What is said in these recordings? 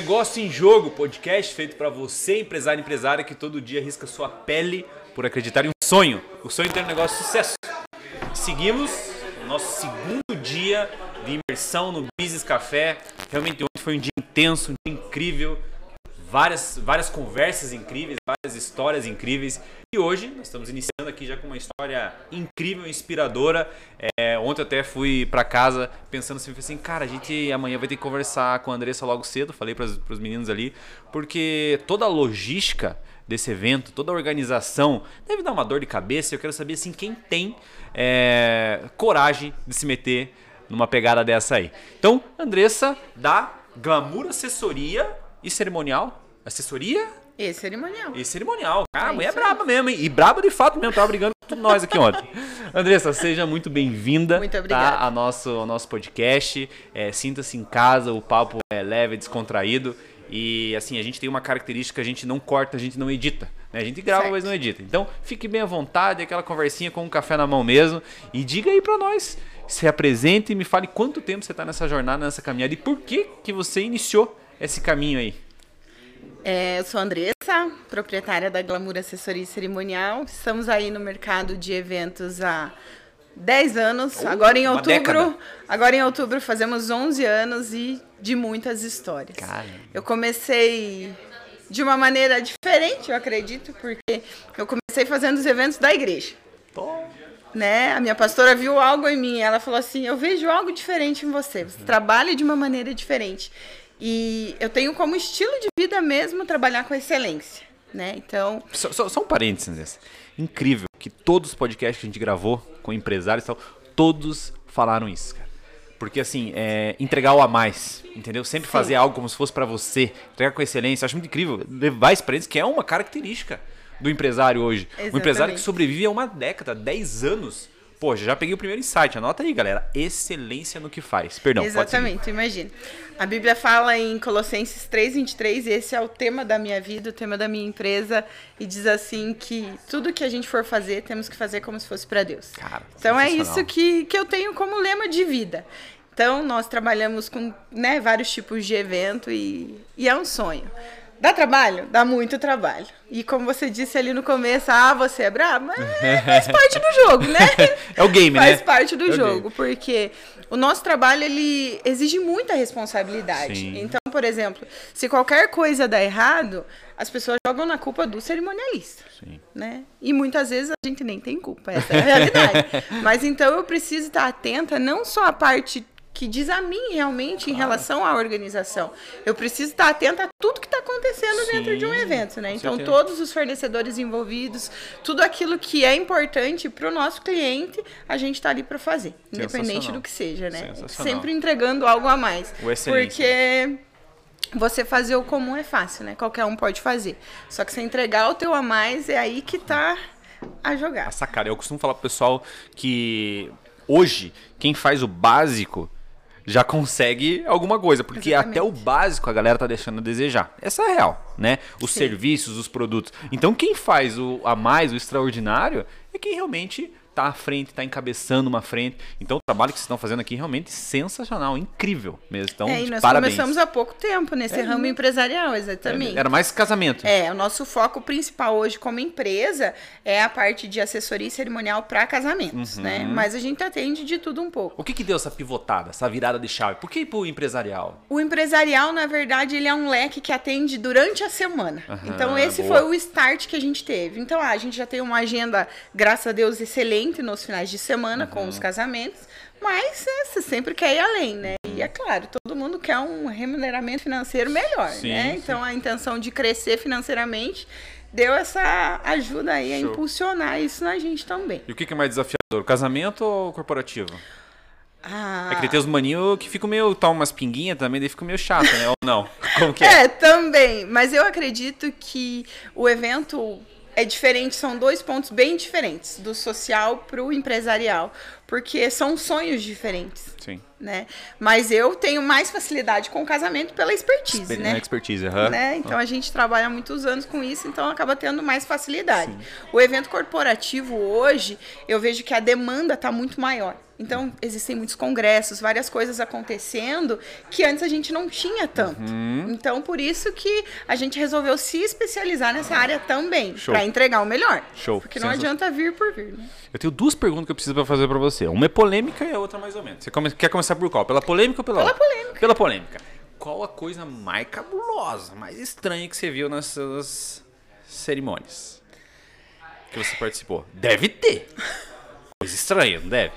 Negócio em Jogo, podcast feito para você, empresário e empresária que todo dia arrisca sua pele por acreditar em um sonho. O sonho ter um negócio de sucesso. Seguimos o nosso segundo dia de imersão no Business Café. Realmente ontem foi um dia intenso, um dia incrível. Várias, várias conversas incríveis, várias histórias incríveis. E hoje nós estamos iniciando aqui já com uma história incrível, inspiradora. É, ontem até fui para casa pensando assim, assim, cara, a gente amanhã vai ter que conversar com a Andressa logo cedo. Falei para os meninos ali, porque toda a logística desse evento, toda a organização deve dar uma dor de cabeça. Eu quero saber assim quem tem é, coragem de se meter numa pegada dessa aí. Então, Andressa da Glamour Assessoria e Cerimonial. Assessoria e cerimonial. E cerimonial. Ah, a mulher é braba mesmo, hein? E braba de fato mesmo. Tava brigando com nós aqui ontem. Andressa, seja muito bem-vinda. Muito obrigada. Tá, a nosso, ao nosso podcast. É, Sinta-se em casa, o papo é leve, descontraído. E assim, a gente tem uma característica, a gente não corta, a gente não edita. Né? A gente grava, certo. mas não edita. Então, fique bem à vontade, aquela conversinha com um café na mão mesmo. E diga aí para nós, se apresente e me fale quanto tempo você está nessa jornada, nessa caminhada e por que, que você iniciou esse caminho aí. É, eu sou a Andressa, proprietária da Glamour Assessoria Cerimonial. Estamos aí no mercado de eventos há 10 anos. Uh, agora em outubro, agora em outubro fazemos 11 anos e de muitas histórias. Eu comecei de uma maneira diferente, eu acredito, porque eu comecei fazendo os eventos da igreja. Né? A minha pastora viu algo em mim, ela falou assim: "Eu vejo algo diferente em você. Você uhum. trabalha de uma maneira diferente". E eu tenho como estilo de vida mesmo trabalhar com excelência, né? Então. Só, só, só um parênteses. Incrível que todos os podcasts que a gente gravou com empresários e tal, todos falaram isso, cara. Porque assim, é, entregar o a mais, entendeu? Sempre Sim. fazer algo como se fosse para você, entregar com excelência. Eu acho muito incrível levar isso pra eles, que é uma característica do empresário hoje. Exatamente. Um empresário que sobrevive a uma década, 10 anos Poxa, já peguei o primeiro insight. Anota aí, galera. Excelência no que faz. Perdão, Exatamente, imagina. A Bíblia fala em Colossenses 3:23, e esse é o tema da minha vida, o tema da minha empresa, e diz assim que tudo que a gente for fazer, temos que fazer como se fosse para Deus. Cara, então é isso que, que eu tenho como lema de vida. Então, nós trabalhamos com né, vários tipos de evento e, e é um sonho. Dá trabalho? Dá muito trabalho. E como você disse ali no começo, ah, você é brabo, mas faz parte do jogo, né? É o game, faz né? Faz parte do é jogo, porque o nosso trabalho ele exige muita responsabilidade. Sim. Então, por exemplo, se qualquer coisa dá errado, as pessoas jogam na culpa do cerimonialista, Sim. né? E muitas vezes a gente nem tem culpa, essa é a realidade. mas então eu preciso estar atenta não só à parte que diz a mim realmente claro. em relação à organização. Eu preciso estar atenta a tudo que está acontecendo Sim, dentro de um evento, né? Então, certeza. todos os fornecedores envolvidos, tudo aquilo que é importante para o nosso cliente, a gente está ali para fazer, independente do que seja, né? Sempre entregando algo a mais. Porque você fazer o comum é fácil, né? Qualquer um pode fazer. Só que você entregar o teu a mais é aí que está a jogar. A sacada. Eu costumo falar pro pessoal que hoje quem faz o básico já consegue alguma coisa, porque Exatamente. até o básico a galera tá deixando a desejar. Essa é a real, né? Os Sim. serviços, os produtos. Então quem faz o a mais, o extraordinário, é quem realmente está à frente, está encabeçando uma frente. Então o trabalho que vocês estão fazendo aqui é realmente sensacional, incrível mesmo. Então, é, e nós parabéns. começamos há pouco tempo nesse é, ramo né? empresarial, exatamente. É, era mais casamento. É, o nosso foco principal hoje como empresa é a parte de assessoria cerimonial para casamentos, uhum. né? Mas a gente atende de tudo um pouco. O que que deu essa pivotada, essa virada de chave? Por que ir pro empresarial? O empresarial, na verdade, ele é um leque que atende durante a semana. Uhum, então esse boa. foi o start que a gente teve. Então, ah, a gente já tem uma agenda, graças a Deus, excelente nos finais de semana uhum. com os casamentos, mas é, você sempre quer ir além, né? E é claro, todo mundo quer um remuneramento financeiro melhor, sim, né? Sim. Então a intenção de crescer financeiramente deu essa ajuda aí Show. a impulsionar isso na gente também. E o que é mais desafiador, casamento ou corporativo? Ah. É que tem os maninhos que ficam meio. tomam umas pinguinhas também, daí fica meio chato, né? Ou não? Como que é? É, também. Mas eu acredito que o evento é diferente, são dois pontos bem diferentes, do social para o empresarial, porque são sonhos diferentes. Sim. né? Mas eu tenho mais facilidade com o casamento pela expertise, Exper né? Expertise, uhum. né? Então a gente trabalha há muitos anos com isso, então acaba tendo mais facilidade. Sim. O evento corporativo hoje, eu vejo que a demanda está muito maior. Então, existem muitos congressos, várias coisas acontecendo que antes a gente não tinha tanto. Uhum. Então, por isso que a gente resolveu se especializar nessa área também, para entregar o melhor. Show. Porque não adianta vir por vir, né? Eu tenho duas perguntas que eu preciso fazer para você. Uma é polêmica e a outra mais ou menos. Você come... quer começar por qual? Pela polêmica ou pela Pela polêmica. Pela polêmica. Qual a coisa mais cabulosa, mais estranha que você viu nessas cerimônias que você participou? Deve ter. Coisa estranha, não deve?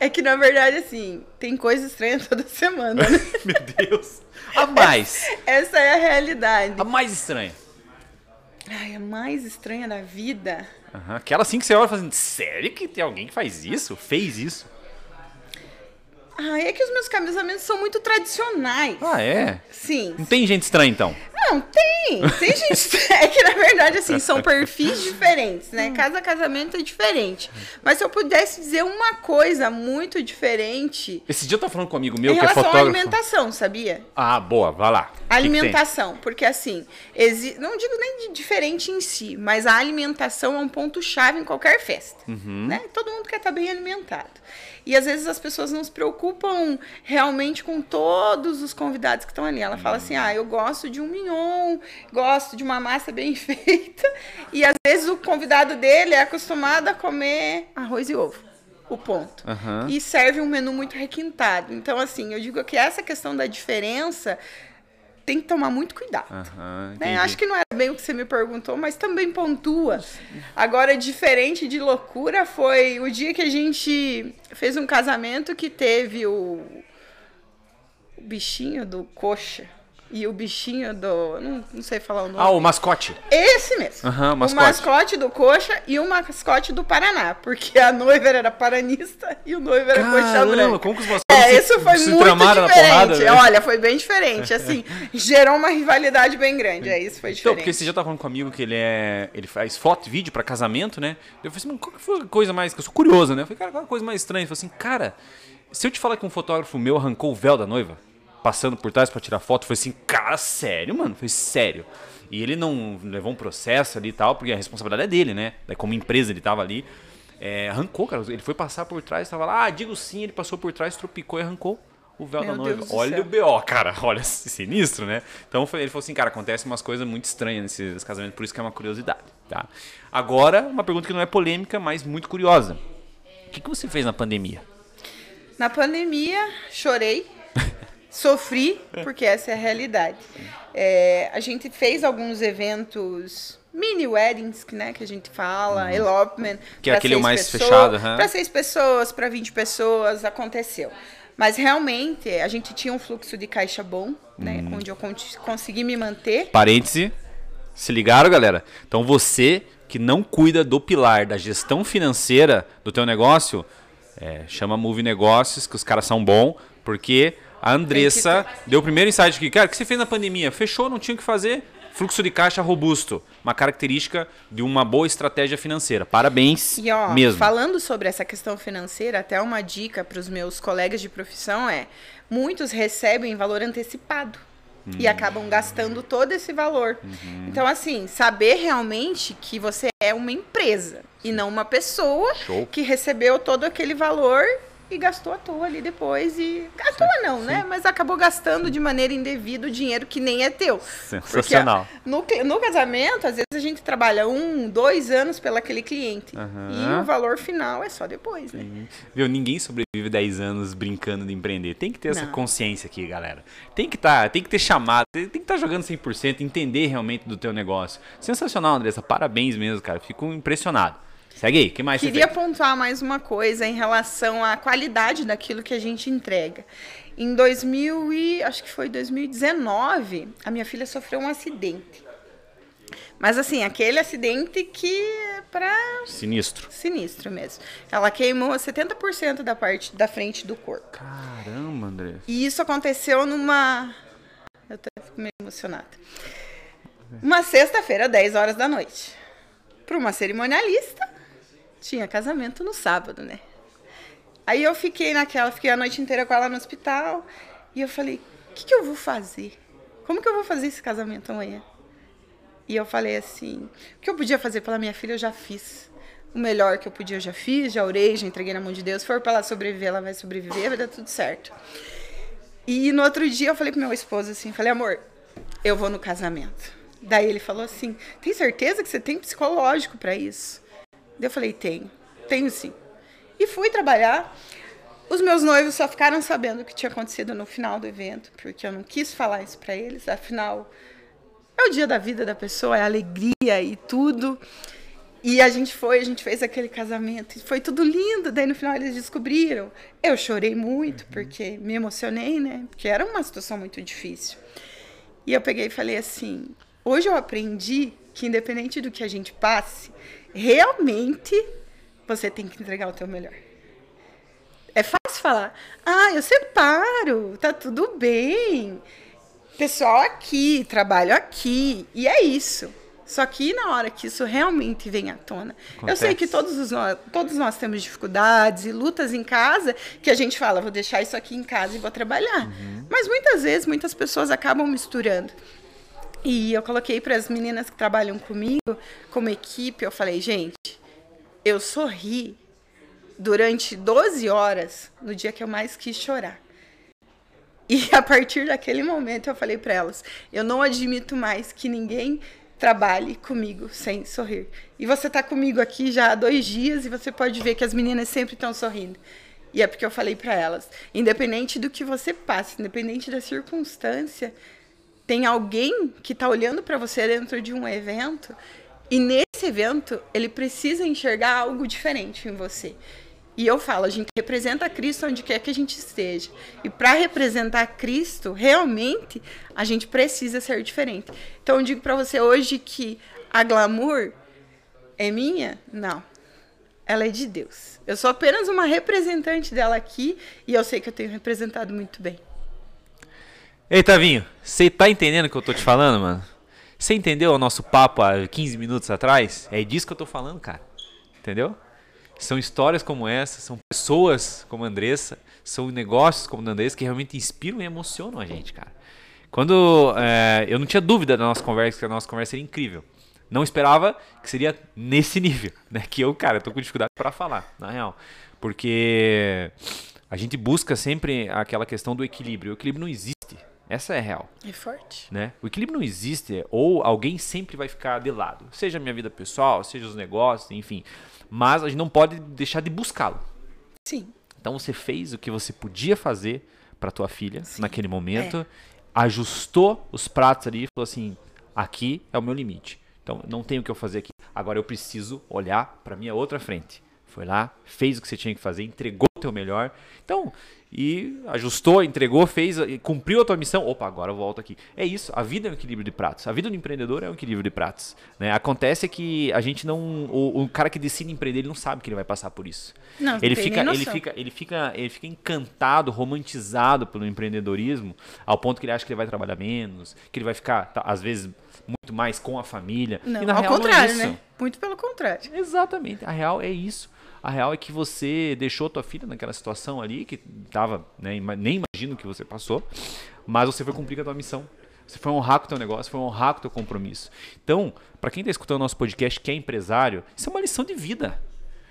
É que, na verdade, assim, tem coisa estranha toda semana, né? Meu Deus. A mais. Essa é a realidade. A mais estranha. Ai, a mais estranha da vida. Uhum. Aquela assim que você olha fazendo, sério que tem alguém que faz isso? Fez isso? Ah, é que os meus casamentos são muito tradicionais. Ah, é? Sim. Não tem gente estranha, então? Não, tem. Tem gente. é que, na verdade, assim, são perfis diferentes, né? Cada casamento é diferente. Mas se eu pudesse dizer uma coisa muito diferente. Esse dia eu tava falando com um amigo meu que é fotógrafo. à alimentação, sabia? Ah, boa, vai lá. Alimentação, que que porque assim, exi... não digo nem de diferente em si, mas a alimentação é um ponto-chave em qualquer festa. Uhum. Né? Todo mundo quer estar bem alimentado. E às vezes as pessoas não se preocupam realmente com todos os convidados que estão ali. Ela fala assim: ah, eu gosto de um mignon, gosto de uma massa bem feita. E às vezes o convidado dele é acostumado a comer arroz e ovo. O ponto. Uhum. E serve um menu muito requintado. Então, assim, eu digo que essa questão da diferença tem que tomar muito cuidado. Uhum, né? Acho que não era bem o que você me perguntou, mas também pontua. Agora, diferente de loucura, foi o dia que a gente fez um casamento que teve o, o bichinho do coxa. E o bichinho do. Não, não, sei falar o nome. Ah, o mascote. Esse mesmo. Uhum, o, mascote. o mascote do Coxa e o mascote do Paraná. Porque a noiva era paranista e o noivo era Caramba, Coxa Branca. Como que os isso foi se, muito diferente. Porrada, né? Olha, foi bem diferente. Assim, gerou uma rivalidade bem grande. É, isso foi diferente. Então, porque você já tava falando comigo que ele é. Ele faz foto e vídeo pra casamento, né? Eu falei assim, qual que foi a coisa mais. Eu sou curioso, né? Eu falei, cara, qual a coisa mais estranha? Eu falei assim, cara, se eu te falar que um fotógrafo meu arrancou o véu da noiva? passando por trás para tirar foto, foi assim, cara, sério, mano, foi sério. E ele não levou um processo ali e tal, porque a responsabilidade é dele, né? Como empresa ele tava ali. É, arrancou, cara. Ele foi passar por trás, tava lá, ah, digo sim, ele passou por trás, tropicou e arrancou o véu Meu da noiva. Deus olha o BO, cara. Olha, sinistro, né? Então ele falou assim, cara, acontece umas coisas muito estranhas nesses casamentos, por isso que é uma curiosidade, tá? Agora, uma pergunta que não é polêmica, mas muito curiosa. O que, que você fez na pandemia? Na pandemia, chorei. Sofri, porque essa é a realidade. É, a gente fez alguns eventos mini weddings, né, que a gente fala, uhum. elopement. Que é aquele mais pessoas, fechado, uhum. Para seis pessoas, para 20 pessoas, aconteceu. Mas realmente a gente tinha um fluxo de caixa bom, né, uhum. onde eu consegui me manter. Parêntese, se ligaram, galera? Então você que não cuida do pilar da gestão financeira do teu negócio, é, chama Move Negócios, que os caras são bons, porque a Andressa deu o primeiro insight aqui. Cara, o que você fez na pandemia? Fechou, não tinha o que fazer. Fluxo de caixa robusto, uma característica de uma boa estratégia financeira. Parabéns e, ó, mesmo. Falando sobre essa questão financeira, até uma dica para os meus colegas de profissão é: muitos recebem valor antecipado. Hum. E acabam gastando todo esse valor. Uhum. Então, assim, saber realmente que você é uma empresa e não uma pessoa Show. que recebeu todo aquele valor e gastou à toa ali depois e gastou sim, não, né? sim. né? Mas acabou gastando de maneira indevida o dinheiro que nem é teu. Sensacional. Porque, no, no casamento, às vezes a gente trabalha um, dois anos pelo aquele cliente uhum. e o valor final é só depois, né? Sim. Viu? Ninguém sobrevive 10 anos brincando de empreender. Tem que ter essa não. consciência aqui, galera. Tem que tá, tem que ter chamado, tem que estar tá jogando 100%, entender realmente do teu negócio. Sensacional, Andressa. Parabéns mesmo, cara. Fico impressionado. Segue aí, que mais Queria pontuar mais uma coisa em relação à qualidade daquilo que a gente entrega. Em 2000 e acho que foi 2019, a minha filha sofreu um acidente. Mas assim, aquele acidente que é para sinistro. Sinistro mesmo. Ela queimou 70% da parte da frente do corpo. Caramba, André. E isso aconteceu numa Eu tô meio emocionada. Uma sexta-feira, 10 horas da noite. Para uma cerimonialista, tinha casamento no sábado, né? Aí eu fiquei naquela, fiquei a noite inteira com ela no hospital. E eu falei, o que, que eu vou fazer? Como que eu vou fazer esse casamento amanhã? E eu falei assim, o que eu podia fazer pela minha filha, eu já fiz. O melhor que eu podia, eu já fiz, já orei, já entreguei na mão de Deus. Se for para ela sobreviver, ela vai sobreviver, vai dar tudo certo. E no outro dia eu falei pro meu esposo assim, falei, amor, eu vou no casamento. Daí ele falou assim, tem certeza que você tem psicológico para isso? Eu falei, tenho, tenho sim. E fui trabalhar. Os meus noivos só ficaram sabendo o que tinha acontecido no final do evento, porque eu não quis falar isso para eles. Afinal, é o dia da vida da pessoa, é alegria e tudo. E a gente foi, a gente fez aquele casamento, e foi tudo lindo. Daí no final eles descobriram. Eu chorei muito, uhum. porque me emocionei, né? Porque era uma situação muito difícil. E eu peguei e falei assim: hoje eu aprendi que, independente do que a gente passe, realmente você tem que entregar o teu melhor. É fácil falar, ah, eu separo, tá tudo bem. Pessoal aqui, trabalho aqui, e é isso. Só que na hora que isso realmente vem à tona, Acontece. eu sei que todos, nós, todos nós temos dificuldades e lutas em casa que a gente fala, vou deixar isso aqui em casa e vou trabalhar. Uhum. Mas muitas vezes, muitas pessoas acabam misturando. E eu coloquei para as meninas que trabalham comigo, como equipe, eu falei, gente, eu sorri durante 12 horas no dia que eu mais quis chorar. E a partir daquele momento eu falei para elas: eu não admito mais que ninguém trabalhe comigo sem sorrir. E você está comigo aqui já há dois dias e você pode ver que as meninas sempre estão sorrindo. E é porque eu falei para elas: independente do que você passe, independente da circunstância, tem alguém que está olhando para você dentro de um evento e nesse evento, ele precisa enxergar algo diferente em você. E eu falo, a gente representa Cristo onde quer que a gente esteja. E para representar Cristo, realmente, a gente precisa ser diferente. Então eu digo para você hoje que a glamour é minha? Não. Ela é de Deus. Eu sou apenas uma representante dela aqui e eu sei que eu tenho representado muito bem. Ei, Tavinho, você tá entendendo o que eu tô te falando, mano? Você entendeu o nosso papo há 15 minutos atrás? É disso que eu tô falando, cara. Entendeu? São histórias como essa, são pessoas como a Andressa, são negócios como a Andressa que realmente inspiram e emocionam a gente, cara. Quando é, eu não tinha dúvida da nossa conversa, que a nossa conversa seria incrível. Não esperava que seria nesse nível, né? Que eu, cara, tô com dificuldade para falar, na real. Porque a gente busca sempre aquela questão do equilíbrio. O equilíbrio não existe essa é real. É forte. Né? O equilíbrio não existe, ou alguém sempre vai ficar de lado. Seja a minha vida pessoal, seja os negócios, enfim. Mas a gente não pode deixar de buscá-lo. Sim. Então você fez o que você podia fazer para tua filha Sim. naquele momento, é. ajustou os pratos ali e falou assim: aqui é o meu limite. Então não tenho o que eu fazer aqui. Agora eu preciso olhar para minha outra frente. Foi lá, fez o que você tinha que fazer, entregou o teu melhor. Então, e ajustou, entregou, fez, cumpriu a tua missão. Opa, agora eu volto aqui. É isso, a vida é um equilíbrio de pratos. A vida do empreendedor é um equilíbrio de pratos. Né? Acontece que a gente não. O, o, cara que decide empreender, ele não sabe que ele vai passar por isso. Não, ele, fica, ele, fica, ele, fica, ele fica encantado, romantizado pelo empreendedorismo, ao ponto que ele acha que ele vai trabalhar menos, que ele vai ficar, tá, às vezes, muito mais com a família. Não, e, ao contrário, não é né? Muito pelo contrário. Exatamente. A real é isso. A real é que você deixou tua filha naquela situação ali, que tava, né, nem imagino que você passou, mas você foi cumprir a tua missão. Você foi honrar com o teu negócio, foi honrar com o teu compromisso. Então, para quem está escutando o nosso podcast que é empresário, isso é uma lição de vida.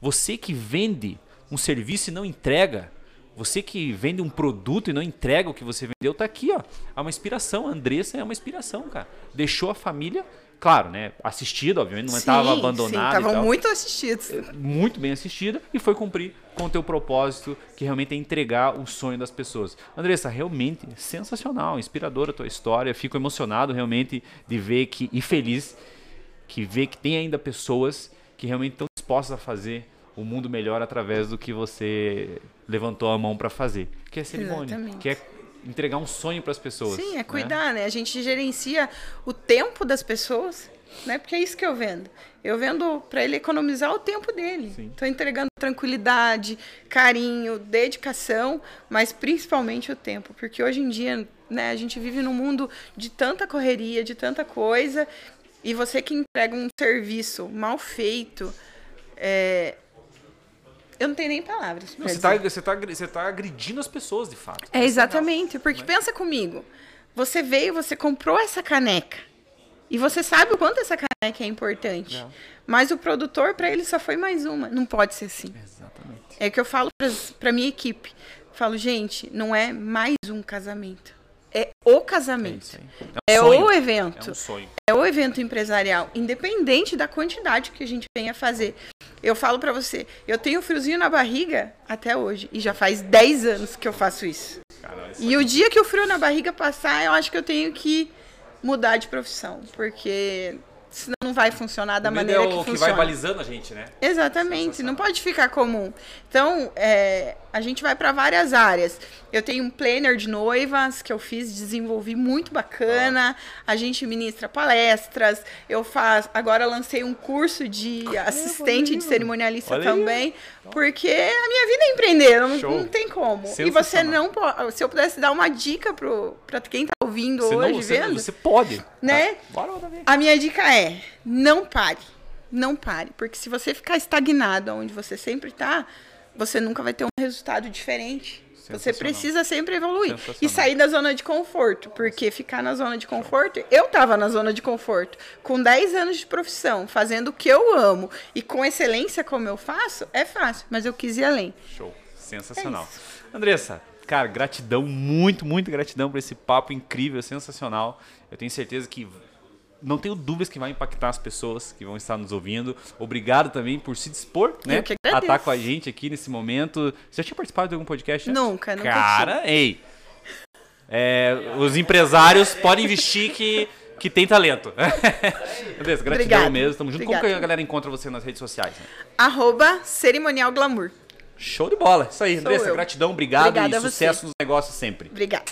Você que vende um serviço e não entrega, você que vende um produto e não entrega o que você vendeu, tá aqui, ó. É uma inspiração. A Andressa é uma inspiração, cara. Deixou a família Claro, né? Assistido, obviamente, não estava abandonado. Estavam muito assistidos. É, muito bem assistida e foi cumprir com o teu propósito, que realmente é entregar o sonho das pessoas. Andressa, realmente sensacional, inspiradora a tua história. Fico emocionado realmente de ver que, e feliz, que ver que tem ainda pessoas que realmente estão dispostas a fazer o mundo melhor através do que você levantou a mão para fazer. Que é cerimônia, Exatamente. que é entregar um sonho para as pessoas. Sim, é né? cuidar, né? né? A gente gerencia o tempo das pessoas, né? Porque é isso que eu vendo. Eu vendo para ele economizar o tempo dele. Estou entregando tranquilidade, carinho, dedicação, mas principalmente o tempo, porque hoje em dia, né? A gente vive num mundo de tanta correria, de tanta coisa, e você que entrega um serviço mal feito, é, Eu não tenho nem palavras. Não, você, está você, tá, você tá agredindo as pessoas, de fato. É, exatamente. Porque Mas... pensa comigo. Você veio, você comprou essa caneca. E você sabe o quanto essa caneca é importante. É. Mas o produtor, para ele, só foi mais uma. Não pode ser assim. Exatamente. É que eu falo para minha equipe. falo, gente, não é mais um casamento. É o casamento. É, é, um é o evento. É, um é o evento empresarial, independente da quantidade que a gente venha fazer. Eu falo para você, eu tenho friozinho na barriga até hoje. E já faz 10 anos que eu faço isso. Caramba, e o dia que o frio na barriga passar, eu acho que eu tenho que mudar de profissão. Porque senão não vai funcionar da maneira é o que, que vai balizando a gente, né? Exatamente, não pode ficar comum. Então, é, a gente vai para várias áreas. Eu tenho um planner de noivas que eu fiz, desenvolvi muito bacana. A gente ministra palestras. Eu faço, agora lancei um curso de assistente de cerimonialista Olha também, aí. porque a minha vida é empreender, não, não tem como. E você não pode, se eu pudesse dar uma dica para quem tá ouvindo você hoje, não, você, vendo? Você pode, né? Tá. Bora, a minha dica é: não pare. Não pare, porque se você ficar estagnado onde você sempre está, você nunca vai ter um resultado diferente. Você precisa sempre evoluir e sair da zona de conforto, porque ficar na zona de conforto, eu estava na zona de conforto, com 10 anos de profissão, fazendo o que eu amo e com excelência como eu faço, é fácil, mas eu quis ir além. Show, sensacional. É Andressa, cara, gratidão, muito, muito gratidão por esse papo incrível, sensacional. Eu tenho certeza que não tenho dúvidas que vai impactar as pessoas que vão estar nos ouvindo. Obrigado também por se dispor, né? A estar com a gente aqui nesse momento. Você já tinha participado de algum podcast? Nunca, nunca. Cara, tinha. ei. É, os empresários podem investir que, que tem talento. Beleza, gratidão Obrigada. mesmo. Tamo junto. Como que a galera encontra você nas redes sociais? Né? Arroba Cerimonial Glamour. Show de bola. Isso aí, Andressa. Gratidão, obrigado Obrigada e sucesso nos negócios sempre. Obrigada.